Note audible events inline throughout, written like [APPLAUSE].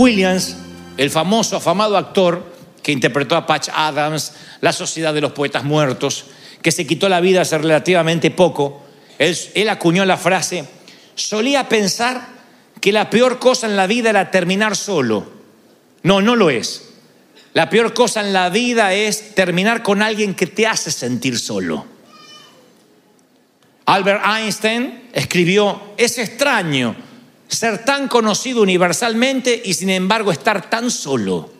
Williams, el famoso, afamado actor que interpretó a Patch Adams, La Sociedad de los Poetas Muertos, que se quitó la vida hace relativamente poco, él, él acuñó la frase, solía pensar que la peor cosa en la vida era terminar solo. No, no lo es. La peor cosa en la vida es terminar con alguien que te hace sentir solo. Albert Einstein escribió, es extraño ser tan conocido universalmente y sin embargo estar tan solo.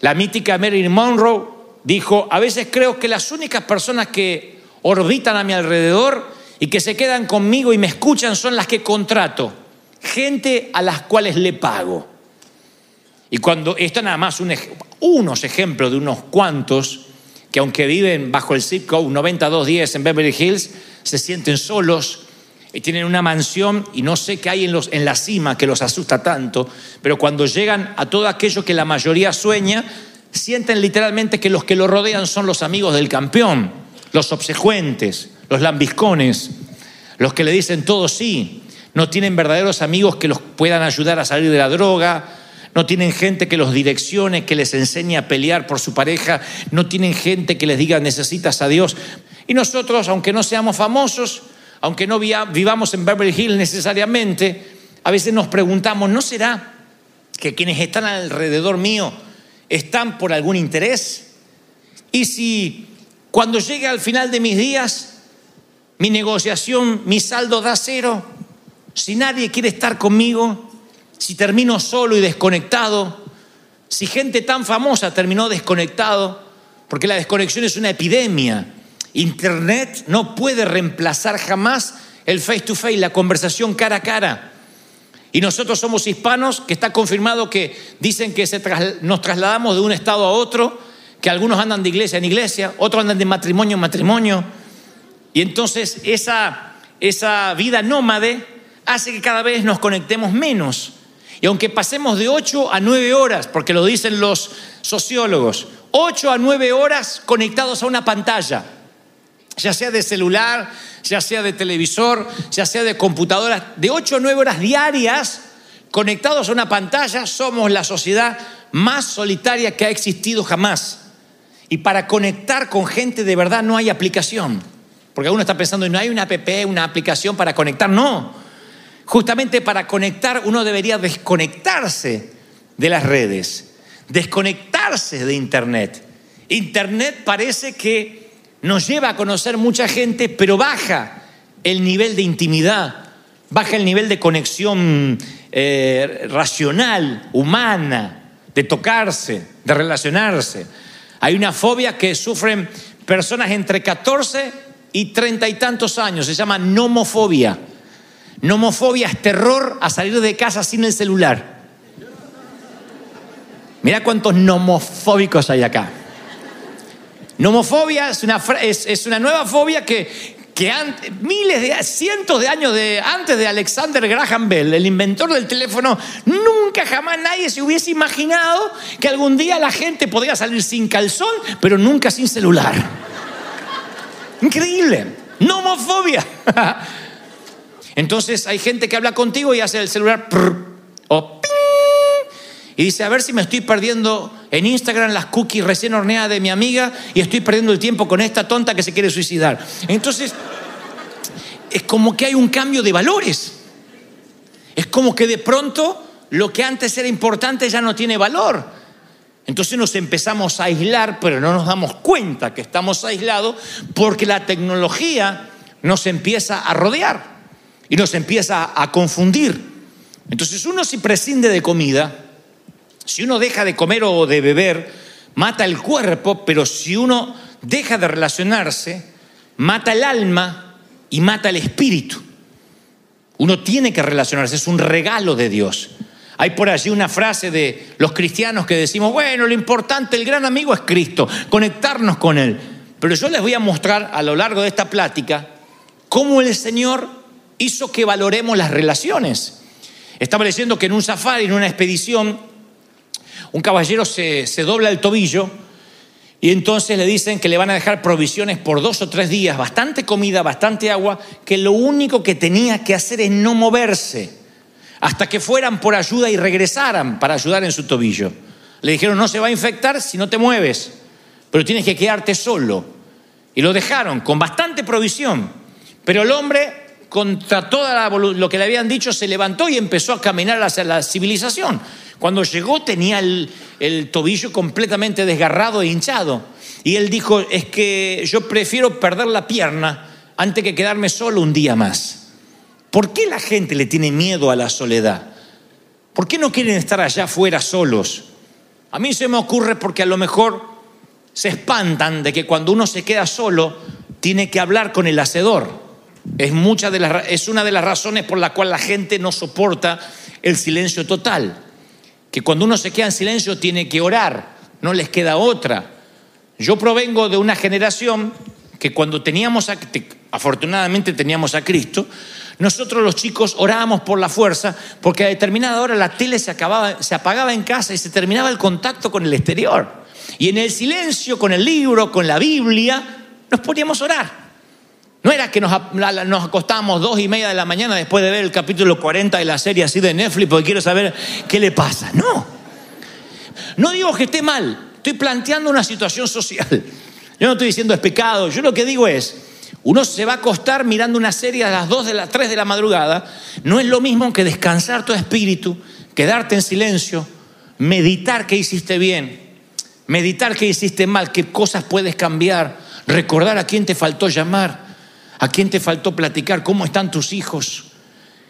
La mítica Marilyn Monroe dijo, a veces creo que las únicas personas que orbitan a mi alrededor y que se quedan conmigo y me escuchan son las que contrato, gente a las cuales le pago. Y cuando, esto nada más unos ejemplos de unos cuantos que aunque viven bajo el zip code 9210 en Beverly Hills, se sienten solos y tienen una mansión y no sé qué hay en, los, en la cima que los asusta tanto, pero cuando llegan a todo aquello que la mayoría sueña, sienten literalmente que los que lo rodean son los amigos del campeón, los obsecuentes, los lambiscones, los que le dicen todo sí, no tienen verdaderos amigos que los puedan ayudar a salir de la droga, no tienen gente que los direccione, que les enseñe a pelear por su pareja, no tienen gente que les diga necesitas a Dios. Y nosotros, aunque no seamos famosos, aunque no vivamos en Beverly Hills necesariamente, a veces nos preguntamos, ¿no será que quienes están alrededor mío están por algún interés? Y si cuando llegue al final de mis días, mi negociación, mi saldo da cero, si nadie quiere estar conmigo, si termino solo y desconectado, si gente tan famosa terminó desconectado, porque la desconexión es una epidemia. Internet no puede reemplazar jamás el face to face, la conversación cara a cara. Y nosotros somos hispanos, que está confirmado que dicen que nos trasladamos de un estado a otro, que algunos andan de iglesia en iglesia, otros andan de matrimonio en matrimonio. Y entonces esa, esa vida nómade hace que cada vez nos conectemos menos. Y aunque pasemos de 8 a 9 horas, porque lo dicen los sociólogos, 8 a 9 horas conectados a una pantalla, ya sea de celular, ya sea de televisor, ya sea de computadora, de 8 a 9 horas diarias conectados a una pantalla, somos la sociedad más solitaria que ha existido jamás. Y para conectar con gente de verdad no hay aplicación. Porque uno está pensando, no hay una app, una aplicación para conectar. No. Justamente para conectar uno debería desconectarse de las redes, desconectarse de Internet. Internet parece que nos lleva a conocer mucha gente, pero baja el nivel de intimidad, baja el nivel de conexión eh, racional, humana, de tocarse, de relacionarse. Hay una fobia que sufren personas entre 14 y 30 y tantos años, se llama nomofobia. Nomofobia es terror a salir de casa sin el celular. Mira cuántos nomofóbicos hay acá. Nomofobia es una, es, una nueva fobia que, que an- miles de cientos de años de, antes de Alexander Graham Bell, el inventor del teléfono, nunca jamás nadie se hubiese imaginado que algún día la gente podría salir sin calzón, pero nunca sin celular. Increíble. Nomofobia. [LAUGHS] Entonces hay gente que habla contigo y hace el celular o ping, y dice, a ver si me estoy perdiendo en Instagram las cookies recién horneadas de mi amiga y estoy perdiendo el tiempo con esta tonta que se quiere suicidar. Entonces, es como que hay un cambio de valores. Es como que de pronto lo que antes era importante ya no tiene valor. Entonces nos empezamos a aislar, pero no nos damos cuenta que estamos aislados porque la tecnología nos empieza a rodear y nos empieza a confundir. Entonces uno si prescinde de comida, si uno deja de comer o de beber, mata el cuerpo, pero si uno deja de relacionarse, mata el alma y mata el espíritu. Uno tiene que relacionarse, es un regalo de Dios. Hay por allí una frase de los cristianos que decimos, bueno, lo importante, el gran amigo es Cristo, conectarnos con Él. Pero yo les voy a mostrar a lo largo de esta plática cómo el Señor hizo que valoremos las relaciones. Estaba leyendo que en un safari, en una expedición, un caballero se, dobla el tobillo y entonces le dicen que le van a dejar provisiones por dos o tres días, bastante comida, bastante agua, que lo único que tenía que hacer es no moverse hasta que fueran por ayuda y regresaran para ayudar en su tobillo. Le dijeron, no se va a infectar si no te mueves, pero tienes que quedarte solo. Y lo dejaron con bastante provisión. Pero el hombre, contra todo lo que le habían dicho, se levantó y empezó a caminar hacia la civilización. Cuando llegó tenía el, tobillo completamente desgarrado e hinchado. Y él dijo, es que yo prefiero perder la pierna antes que quedarme solo un día más. ¿Por qué la gente le tiene miedo a la soledad? ¿Por qué no quieren estar allá afuera solos? A mí se me ocurre porque a lo mejor se espantan de que cuando uno se queda solo tiene que hablar con el hacedor. Es, mucha de las, es una de las razones por la cual la gente no soporta el silencio total. Que cuando uno se queda en silencio tiene que orar, no les queda otra. Yo provengo de una generación que cuando teníamos, a, afortunadamente teníamos a Cristo, nosotros los chicos orábamos por la fuerza porque a determinada hora la tele se, acababa, se apagaba en casa y se terminaba el contacto con el exterior. Y en el silencio, con el libro, con la Biblia, nos poníamos a orar. No era que nos, nos acostábamos dos y media de la mañana después de ver el capítulo 40 de la serie así de Netflix porque quiero saber qué le pasa. No. No digo que esté mal, estoy planteando una situación social. Yo no estoy diciendo es pecado, yo lo que digo es, uno se va a acostar mirando una serie a las 2 de las 3 de la madrugada, no es lo mismo que descansar tu espíritu, quedarte en silencio, meditar que hiciste bien, meditar que hiciste mal, qué cosas puedes cambiar, recordar a quién te faltó llamar, a quién te faltó platicar, cómo están tus hijos.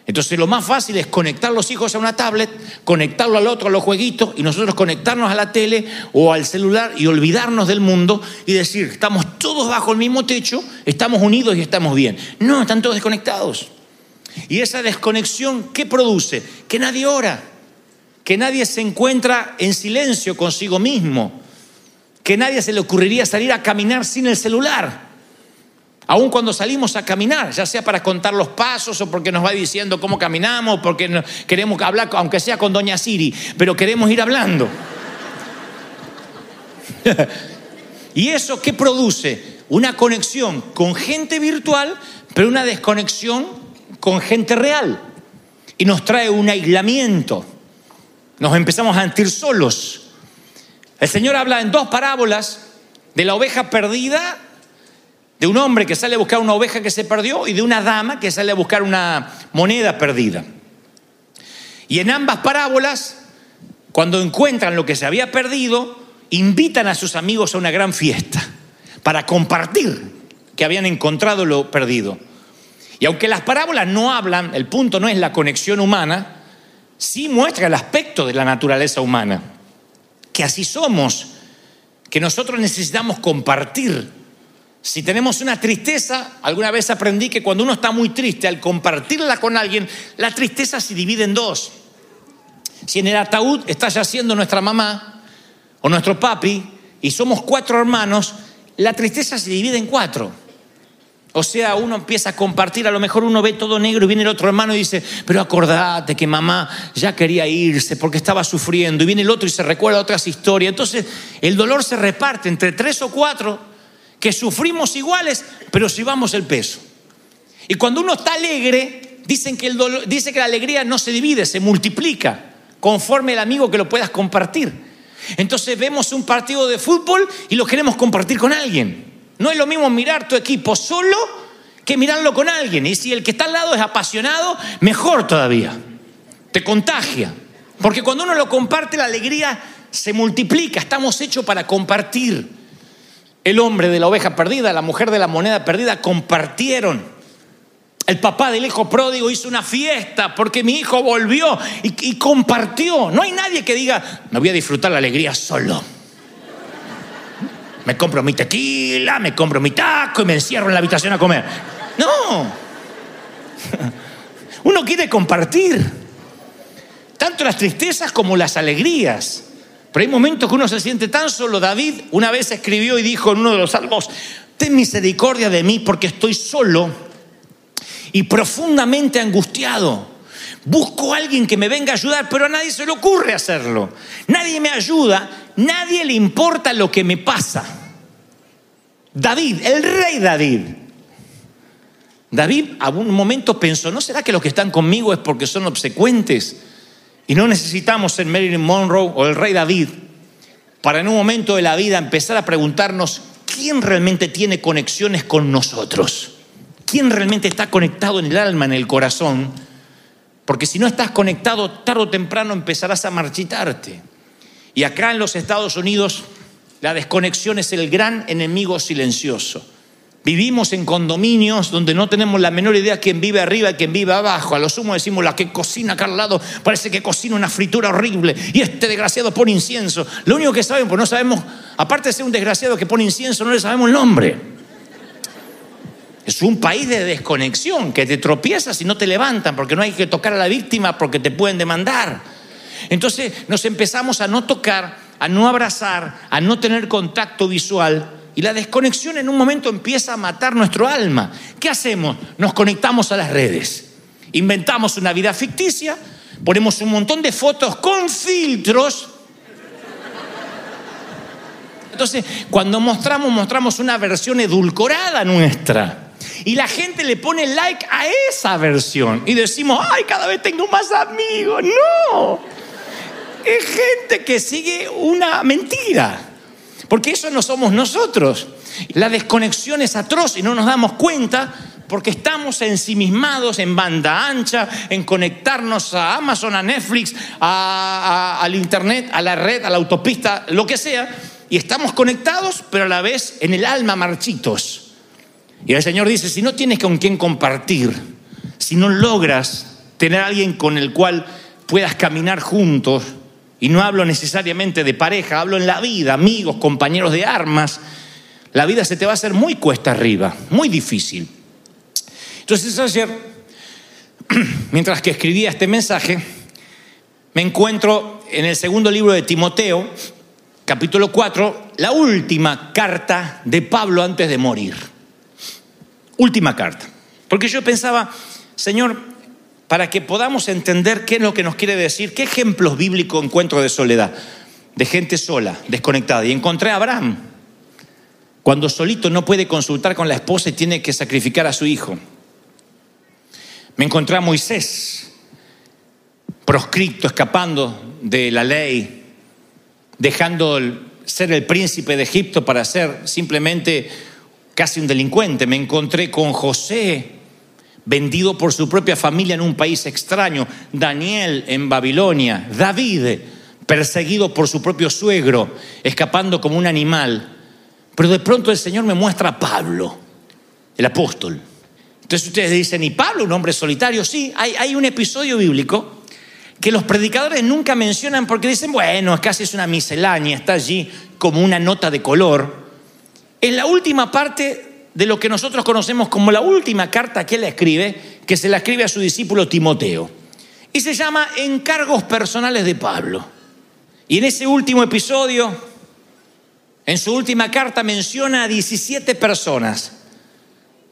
Entonces lo más fácil es conectar los hijos a una tablet, conectarlo al otro a los jueguitos y nosotros conectarnos a la tele o al celular y olvidarnos del mundo y decir, estamos todos bajo el mismo techo, estamos unidos y estamos bien. No, están todos desconectados. Y esa desconexión, ¿qué produce? Que nadie ora, que nadie se encuentra en silencio consigo mismo, que nadie se le ocurriría salir a caminar sin el celular. Aún cuando salimos a caminar, ya sea para contar los pasos o porque nos va diciendo cómo caminamos, porque queremos hablar, aunque sea con Doña Siri, pero queremos ir hablando. [LAUGHS] ¿Y eso qué produce? Una conexión con gente virtual, pero una desconexión con gente real. Y nos trae un aislamiento. Nos empezamos a sentir solos. El Señor habla en dos parábolas de la oveja perdida de un hombre que sale a buscar una oveja que se perdió y de una dama que sale a buscar una moneda perdida. Y en ambas parábolas, cuando encuentran lo que se había perdido, invitan a sus amigos a una gran fiesta para compartir que habían encontrado lo perdido. Y aunque las parábolas no hablan, el punto no es la conexión humana, sí muestra el aspecto de la naturaleza humana, que así somos, que nosotros necesitamos compartir si tenemos una tristeza, alguna vez aprendí que cuando uno está muy triste, al compartirla con alguien, la tristeza se divide en dos. Si en el ataúd está yaciendo nuestra mamá o nuestro papi y somos cuatro hermanos, la tristeza se divide en cuatro. O sea, uno empieza a compartir, a lo mejor uno ve todo negro y viene el otro hermano y dice, pero acordate que mamá ya quería irse porque estaba sufriendo. Y viene el otro y se recuerda otras historias. Entonces el dolor se reparte entre tres o cuatro que sufrimos iguales, pero si vamos el peso. Y cuando uno está alegre, dicen que el dolor, dice que la alegría no se divide, se multiplica. conforme el amigo que lo puedas compartir. Entonces vemos un partido de fútbol y lo queremos compartir con alguien. No es lo mismo mirar tu equipo solo que mirarlo con alguien. Y si el que está al lado es apasionado, mejor todavía. Te contagia. Porque cuando uno lo comparte, la alegría se multiplica. Estamos hechos para compartir. El hombre de la oveja perdida, la mujer de la moneda perdida, compartieron. El papá del hijo pródigo hizo una fiesta porque mi hijo volvió y, y, compartió. No hay nadie que diga, me voy a disfrutar la alegría solo. Me compro mi tequila, me compro mi taco y me encierro en la habitación a comer. No. [LAUGHS] Uno quiere compartir. Tanto las tristezas como las alegrías. Pero hay momentos que uno se siente tan solo. David una vez escribió y dijo en uno de los salmos, ten misericordia de mí porque estoy solo y profundamente angustiado. Busco a alguien que me venga a ayudar, pero a nadie se le ocurre hacerlo. Nadie me ayuda, nadie le importa lo que me pasa. David, el rey David. David a un momento pensó, ¿no será que los que están conmigo es porque son obsecuentes? Y no necesitamos ser Marilyn Monroe o el rey David para en un momento de la vida empezar a preguntarnos quién realmente tiene conexiones con nosotros. ¿Quién realmente está conectado en el alma, en el corazón? Porque si no estás conectado, tarde o temprano empezarás a marchitarte. Y acá en los Estados Unidos, la desconexión es el gran enemigo silencioso. Vivimos en condominios donde no tenemos la menor idea quién vive arriba y quién vive abajo. A lo sumo decimos la que cocina acá al lado parece que cocina una fritura horrible y este desgraciado pone incienso. Lo único que sabemos, pues no sabemos, aparte de ser un desgraciado que pone incienso, no le sabemos el nombre. Es un país de desconexión, que te tropiezas y no te levantan porque no hay que tocar a la víctima porque te pueden demandar. Entonces nos empezamos a no tocar, a no abrazar, a no tener contacto visual y la desconexión en un momento empieza a matar nuestro alma. ¿Qué hacemos? Nos conectamos a las redes. Inventamos una vida ficticia, ponemos un montón de fotos con filtros. Entonces, cuando mostramos, mostramos una versión edulcorada nuestra. Y la gente le pone like a esa versión. Y decimos, ay, cada vez tengo más amigos. No. Es gente que sigue una mentira. Porque eso no somos nosotros. La desconexión es atroz y no nos damos cuenta porque estamos ensimismados en banda ancha, en conectarnos a Amazon, a Netflix, a, al Internet, a la red, a la autopista, lo que sea. Y estamos conectados, pero a la vez en el alma marchitos. Y el Señor dice, si no tienes con quién compartir, si no logras tener a alguien con el cual puedas caminar juntos, y no hablo necesariamente de pareja, hablo en la vida, amigos, compañeros de armas, la vida se te va a hacer muy cuesta arriba, muy difícil. Entonces ayer, [CLEARS THROAT] mientras que escribía este mensaje, me encuentro en el segundo libro de Timoteo, capítulo 4, la última carta de Pablo antes de morir. Última carta. Porque yo pensaba, Señor, para que podamos entender qué es lo que nos quiere decir, qué ejemplos bíblicos encuentro de soledad, de gente sola, desconectada. Y encontré a Abraham, cuando solito no puede consultar con la esposa y tiene que sacrificar a su hijo. Me encontré a Moisés, proscripto, escapando de la ley, dejando ser el príncipe de Egipto para ser simplemente casi un delincuente. Me encontré con José, vendido por su propia familia en un país extraño, Daniel en Babilonia, David perseguido por su propio suegro, escapando como un animal. Pero de pronto el Señor me muestra a Pablo, el apóstol. Entonces ustedes dicen, ¿y Pablo, un hombre solitario? Sí, hay, un episodio bíblico que los predicadores nunca mencionan porque dicen, bueno, es casi es una miscelánea, está allí como una nota de color. En la última parte de lo que nosotros conocemos como la última carta que él escribe, que se la escribe a su discípulo Timoteo. Y se llama Encargos Personales de Pablo. Y en ese último episodio, en su última carta menciona a 17 personas.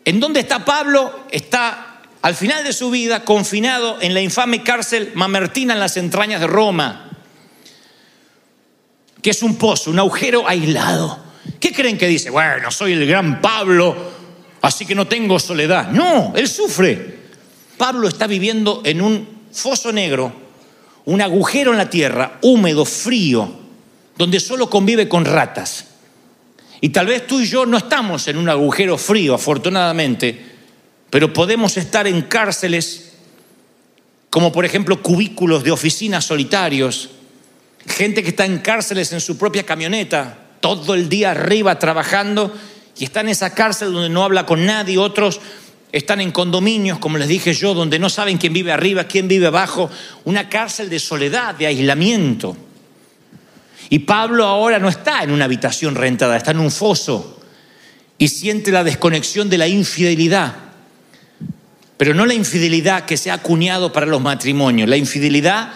¿En dónde está Pablo? Está al final de su vida confinado en la infame cárcel Mamertina en las entrañas de Roma, que es un pozo, un agujero aislado. ¿Qué creen que dice? Bueno, soy el gran Pablo, así que no tengo soledad. No, él sufre. Pablo está viviendo en un foso negro, un agujero en la tierra, húmedo, frío, donde solo convive con ratas. Y tal vez tú y yo no estamos en un agujero frío, afortunadamente, pero podemos estar en cárceles como por ejemplo cubículos de oficinas solitarios, gente que está en cárceles en su propia camioneta, todo el día arriba trabajando y está en esa cárcel donde no habla con nadie, otros están en condominios, como les dije yo, donde no saben quién vive arriba, quién vive abajo, una cárcel de soledad, de aislamiento. Y Pablo ahora no está en una habitación rentada, está en un foso y siente la desconexión de la infidelidad. Pero no la infidelidad que se ha acuñado para los matrimonios, la infidelidad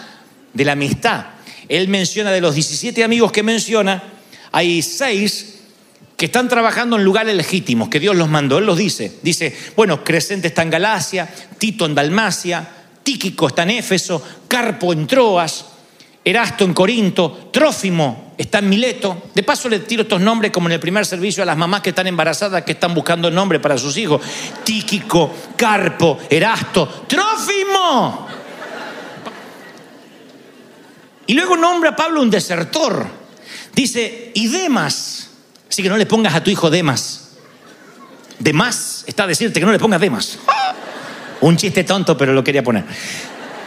de la amistad. Él menciona de los 17 amigos que menciona, hay seis que están trabajando en lugares legítimos, que Dios los mandó. Él los dice. Dice, bueno, Crescente está en Galacia, Tito en Dalmacia, Tíquico está en Éfeso, Carpo en Troas, Erasto en Corinto, Trófimo está en Mileto. De paso le tiro estos nombres como en el primer servicio a las mamás que están embarazadas, que están buscando nombre para sus hijos. Tíquico, Carpo, Erasto, Trófimo. Y luego nombra a Pablo un desertor. Dice, y Demas. Así que no le pongas a tu hijo Demas. Demas está a decirte que no le pongas Demas. Un chiste tonto, pero lo quería poner.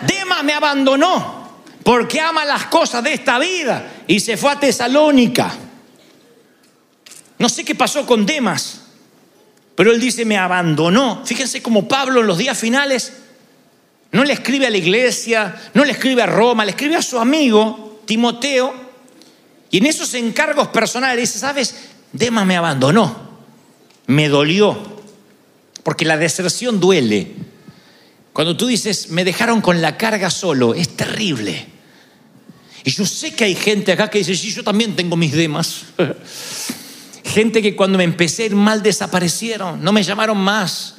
Demas me abandonó porque ama las cosas de esta vida y se fue a Tesalónica. No sé qué pasó con Demas, pero él dice me abandonó. Fíjense como Pablo en los días finales no le escribe a la iglesia, no le escribe a Roma, le escribe a su amigo Timoteo. Y en esos encargos personales ¿sabes? Demas me abandonó, me dolió, porque la deserción duele. Cuando tú dices, me dejaron con la carga solo, es terrible. Y yo sé que hay gente acá que dice, sí, yo también tengo mis demas. [LAUGHS] gente que cuando me empecé mal desaparecieron, no me llamaron más,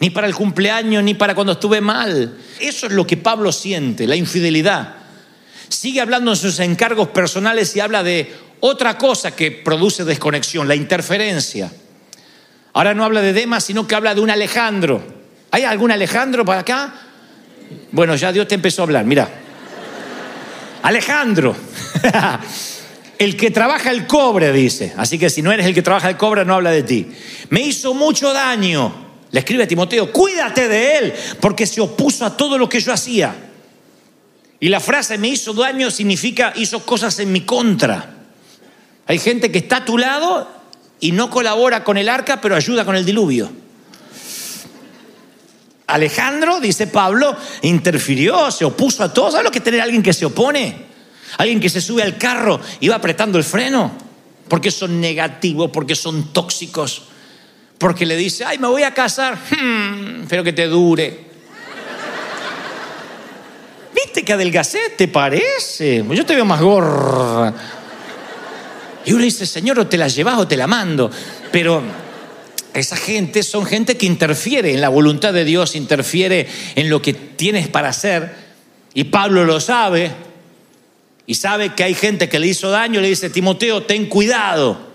ni para el cumpleaños, ni para cuando estuve mal. Eso es lo que Pablo siente, la infidelidad. Sigue hablando en sus encargos personales y habla de otra cosa que produce desconexión, la interferencia. Ahora no habla de Demas, sino que habla de un Alejandro. ¿Hay algún Alejandro para acá? Bueno, ya Dios te empezó a hablar, mira. Alejandro, [LAUGHS] el que trabaja el cobre, dice. Así que si no eres el que trabaja el cobre, no habla de ti. Me hizo mucho daño. Le escribe a Timoteo, cuídate de él, porque se opuso a todo lo que yo hacía. Y la frase me hizo daño significa hizo cosas en mi contra. Hay gente que está a tu lado y no colabora con el arca, pero ayuda con el diluvio. Alejandro, dice Pablo, interfirió, se opuso a todo. ¿Sabes lo que es tener alguien que se opone? Alguien que se sube al carro y va apretando el freno. Porque son negativos, porque son tóxicos. Porque le dice, ay, me voy a casar, hmm, pero que te dure. ¿Viste que adelgacé? ¿Te parece? Yo te veo más gorda. Y uno dice, Señor, o te la llevas o te la mando. Pero esa gente son gente que interfiere en la voluntad de Dios, interfiere en lo que tienes para hacer. Y Pablo lo sabe. Y sabe que hay gente que le hizo daño. Le dice, Timoteo, ten cuidado.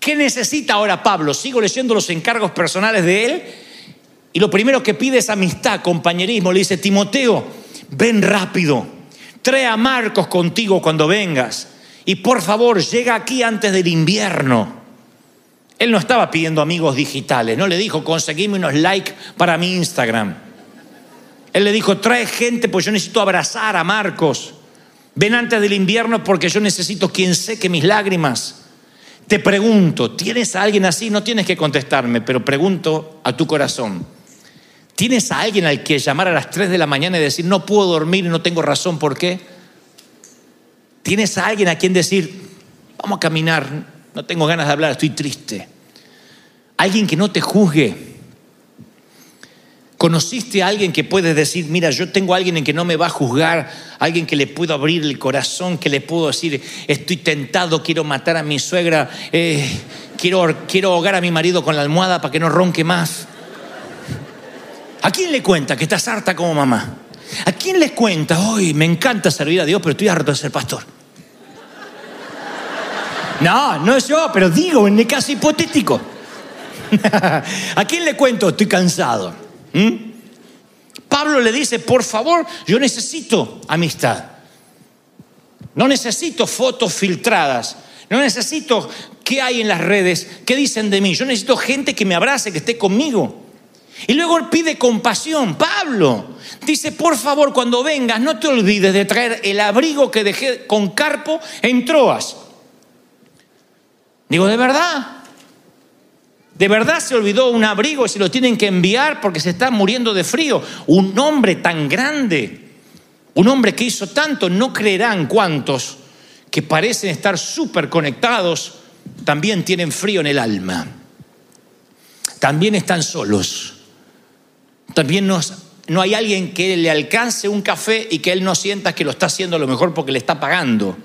¿Qué necesita ahora Pablo? Sigo leyendo los encargos personales de él. Y lo primero que pide es amistad, compañerismo. Le dice, Timoteo, ven rápido. Trae a Marcos contigo cuando vengas y por favor llega aquí antes del invierno. Él no estaba pidiendo amigos digitales, no le dijo conseguime unos likes para mi Instagram. Él le dijo trae gente pues yo necesito abrazar a Marcos. Ven antes del invierno porque yo necesito quien seque mis lágrimas. Te pregunto, ¿tienes a alguien así? No tienes que contestarme, pero pregunto a tu corazón. ¿Tienes a alguien al que llamar a las 3 de la mañana y decir, no puedo dormir y no tengo razón por qué? Tienes a alguien a quien decir, vamos a caminar, no tengo ganas de hablar, estoy triste. Alguien que no te juzgue. ¿Conociste a alguien que puedes decir, mira, yo tengo a alguien en que no me va a juzgar, alguien que le puedo abrir el corazón, que le puedo decir, estoy tentado, quiero matar a mi suegra, eh, quiero, quiero ahogar a mi marido con la almohada para que no ronque más? ¿A quién le cuenta que estás harta como mamá? ¿A quién le cuenta? Hoy me encanta servir a Dios, pero estoy harto de ser pastor. No, no es yo, pero digo en el caso hipotético. [LAUGHS] ¿A quién le cuento? Estoy cansado. Pablo le dice, por favor, yo necesito amistad. No necesito fotos filtradas. No necesito qué hay en las redes, qué dicen de mí. Yo necesito gente que me abrace, que esté conmigo. Y luego él pide compasión. Pablo dice, por favor, cuando vengas, no te olvides de traer el abrigo que dejé con Carpo en Troas. Digo, ¿de verdad? ¿De verdad se olvidó un abrigo y se lo tienen que enviar porque se está muriendo de frío? Un hombre tan grande, un hombre que hizo tanto, no creerán cuántos que parecen estar súper conectados, también tienen frío en el alma. También están solos. También no hay alguien que le alcance un café y que él no sienta que lo está haciendo a lo mejor porque le está pagando.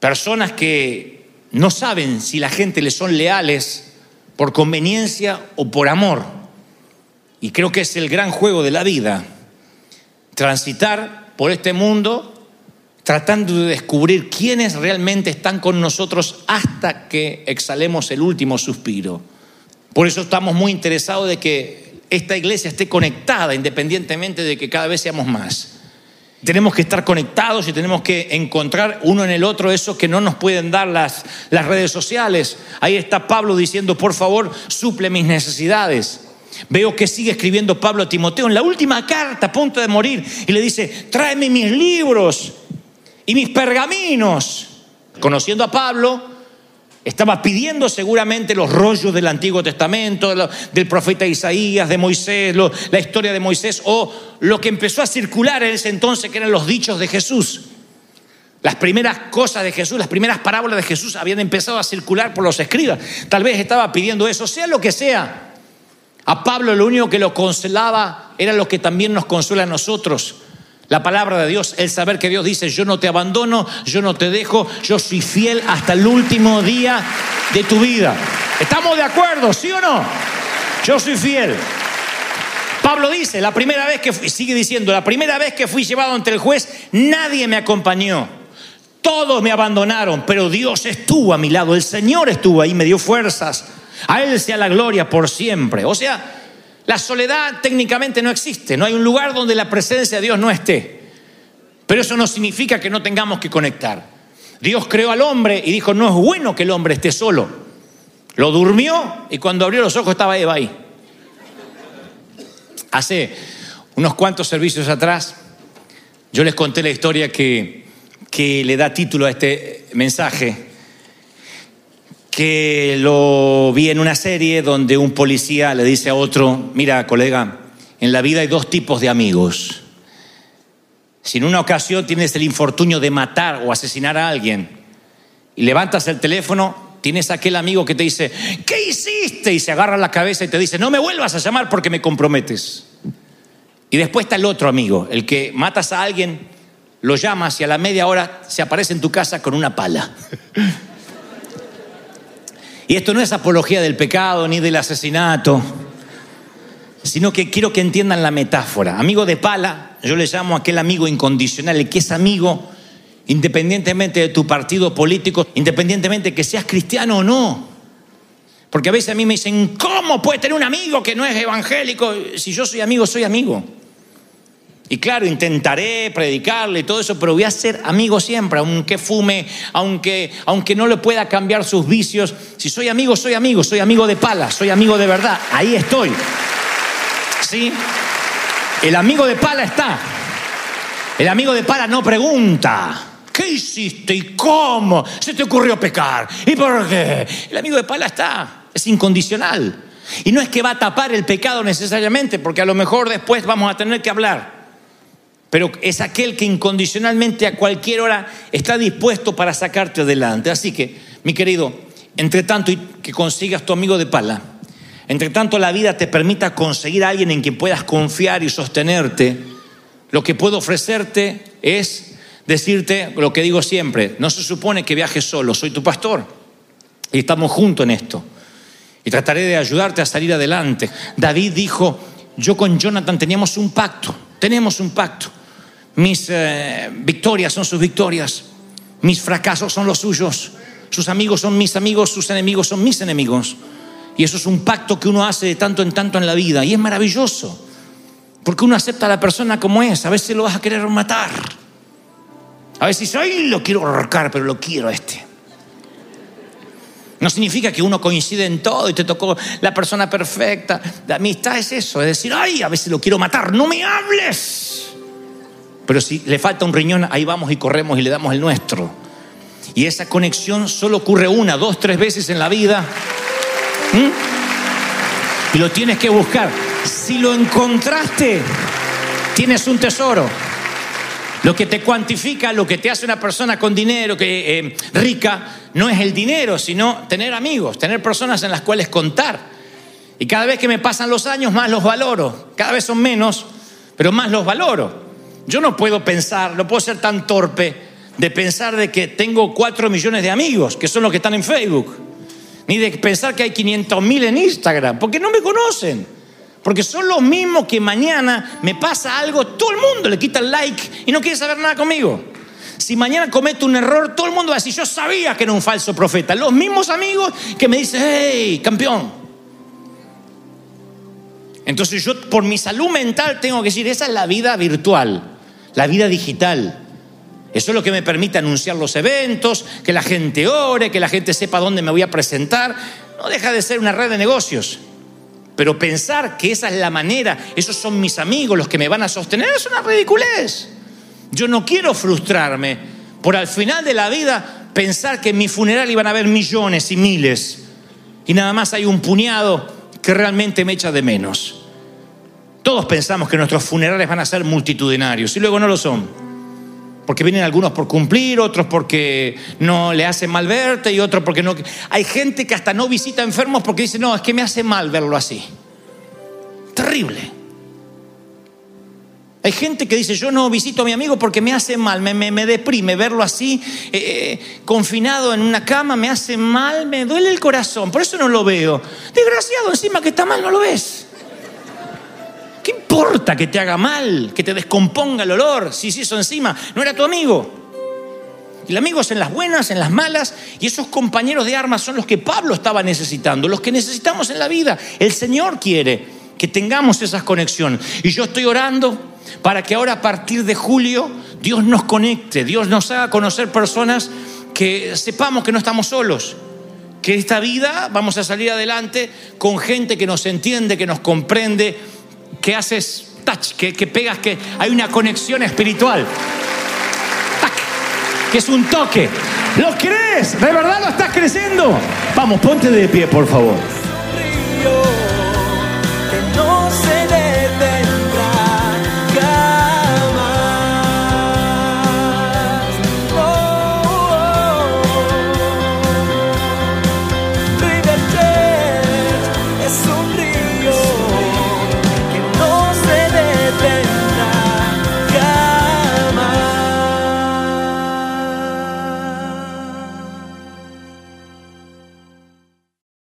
Personas que no saben si la gente le son leales por conveniencia o por amor. Y creo que es el gran juego de la vida. Transitar por este mundo tratando de descubrir quiénes realmente están con nosotros hasta que exhalemos el último suspiro. Por eso estamos muy interesados de que esta iglesia esté conectada independientemente de que cada vez seamos más. Tenemos que estar conectados y tenemos que encontrar uno en el otro eso que no nos pueden dar las, las redes sociales. Ahí está Pablo diciendo, por favor, suple mis necesidades. Veo que sigue escribiendo Pablo a Timoteo en la última carta, a punto de morir, y le dice, tráeme mis libros y mis pergaminos. Conociendo a Pablo, estaba pidiendo seguramente los rollos del Antiguo Testamento, del profeta Isaías, de Moisés, la historia de Moisés, o lo que empezó a circular en ese entonces, que eran los dichos de Jesús. Las primeras cosas de Jesús, las primeras parábolas de Jesús habían empezado a circular por los escribas. Tal vez estaba pidiendo eso, sea lo que sea. A Pablo lo único que lo consolaba era lo que también nos consuela a nosotros la palabra de Dios, el saber que Dios dice, yo no te abandono, yo no te dejo, yo soy fiel hasta el último día de tu vida. ¿Estamos de acuerdo, sí o no? Yo soy fiel. Pablo dice, la primera vez que fui, sigue diciendo, la primera vez que fui llevado ante el juez, nadie me acompañó. Todos me abandonaron, pero Dios estuvo a mi lado, el Señor estuvo ahí, me dio fuerzas. A Él sea la gloria por siempre. O sea, la soledad técnicamente no existe, no hay un lugar donde la presencia de Dios no esté. Pero eso no significa que no tengamos que conectar. Dios creó al hombre y dijo, no es bueno que el hombre esté solo. Lo durmió y cuando abrió los ojos estaba Eva ahí. Hace unos cuantos servicios atrás, yo les conté la historia que, que le da título a este mensaje que lo vi en una serie donde un policía le dice a otro, mira colega, en la vida hay dos tipos de amigos. Si en una ocasión tienes el infortunio de matar o asesinar a alguien y levantas el teléfono, tienes aquel amigo que te dice, ¿qué hiciste? Y se agarra la cabeza y te dice, no me vuelvas a llamar porque me comprometes. Y después está el otro amigo, el que matas a alguien, lo llamas y a la media hora se aparece en tu casa con una pala. [LAUGHS] Y esto no es apología del pecado ni del asesinato, sino que quiero que entiendan la metáfora. Amigo de pala, yo le llamo aquel amigo incondicional, el que es amigo independientemente de tu partido político, independientemente de que seas cristiano o no. Porque a veces a mí me dicen, ¿cómo puede tener un amigo que no es evangélico? Si yo soy amigo, soy amigo. Y claro, intentaré predicarle y todo eso, pero voy a ser amigo siempre, aunque fume, aunque, aunque no le pueda cambiar sus vicios. Si soy amigo, soy amigo, soy amigo de pala, soy amigo de verdad. Ahí estoy. ¿Sí? El amigo de pala está. El amigo de pala no pregunta. ¿Qué hiciste y cómo se te ocurrió pecar? ¿Y por qué? El amigo de pala está. Es incondicional. Y no es que va a tapar el pecado necesariamente, porque a lo mejor después vamos a tener que hablar pero es aquel que incondicionalmente a cualquier hora está dispuesto para sacarte adelante. Así que, mi querido, entre tanto que consigas tu amigo de pala, entre tanto la vida te permita conseguir a alguien en quien puedas confiar y sostenerte, lo que puedo ofrecerte es decirte lo que digo siempre, no se supone que viajes solo, soy tu pastor y estamos juntos en esto. Y trataré de ayudarte a salir adelante. David dijo, yo con Jonathan teníamos un pacto, tenemos un pacto. Mis eh, victorias son sus victorias. Mis fracasos son los suyos. Sus amigos son mis amigos, sus enemigos son mis enemigos. Y eso es un pacto que uno hace de tanto en tanto en la vida. Y es maravilloso. Porque uno acepta a la persona como es. A veces lo vas a querer matar. A veces dice, ay, lo quiero ahorcar, pero lo quiero este. No significa que uno coincide en todo y te tocó la persona perfecta. La amistad es eso, es decir, ay, a veces lo quiero matar, no me hables. Pero si le falta un riñón, ahí vamos y corremos y le damos el nuestro. Y esa conexión solo ocurre una, dos, tres veces en la vida. ¿Mm? Y lo tienes que buscar. Si lo encontraste, tienes un tesoro. Lo que te cuantifica, lo que te hace una persona con dinero, que eh, rica, no es el dinero, sino tener amigos, tener personas en las cuales contar. Y cada vez que me pasan los años, más los valoro. Cada vez son menos, pero más los valoro. Yo no puedo pensar, no puedo ser tan torpe de pensar de que tengo cuatro millones de amigos, que son los que están en Facebook, ni de pensar que hay 500 mil en Instagram, porque no me conocen. Porque son los mismos que mañana me pasa algo, todo el mundo le quita el like y no quiere saber nada conmigo. Si mañana cometo un error, todo el mundo va a decir, yo sabía que era un falso profeta. Los mismos amigos que me dicen, hey, campeón. Entonces yo por mi salud mental tengo que decir, esa es la vida virtual, la vida digital. Eso es lo que me permite anunciar los eventos, que la gente ore, que la gente sepa dónde me voy a presentar. No deja de ser una red de negocios. Pero pensar que esa es la manera, esos son mis amigos los que me van a sostener, es una ridiculez. Yo no quiero frustrarme por al final de la vida pensar que en mi funeral iban a haber millones y miles y nada más hay un puñado que realmente me echa de menos. Todos pensamos que nuestros funerales van a ser multitudinarios y luego no lo son. Porque vienen algunos por cumplir, otros porque no le hacen mal verte y otros porque no... Hay gente que hasta no visita enfermos porque dice, no, es que me hace mal verlo así. Terrible. Hay gente que dice, yo no visito a mi amigo porque me hace mal, me, me, deprime verlo así, eh, eh, confinado en una cama, me hace mal, me duele el corazón, por eso no lo veo. Desgraciado, encima que está mal, no lo ves. ¿Qué importa que te haga mal, que te descomponga el olor? Si sí, eso encima no era tu amigo. El amigo es en las buenas, en las malas, y esos compañeros de armas son los que Pablo estaba necesitando, los que necesitamos en la vida. El Señor quiere que tengamos esas conexiones. Y yo estoy orando para que ahora a partir de julio Dios nos conecte, Dios nos haga conocer personas que sepamos que no estamos solos, que esta vida vamos a salir adelante con gente que nos entiende, que nos comprende, que haces touch, que, que pegas, que hay una conexión espiritual. Tac, que es un toque. ¿Lo crees? ¿De verdad lo estás creciendo? Vamos, ponte de pie, por favor.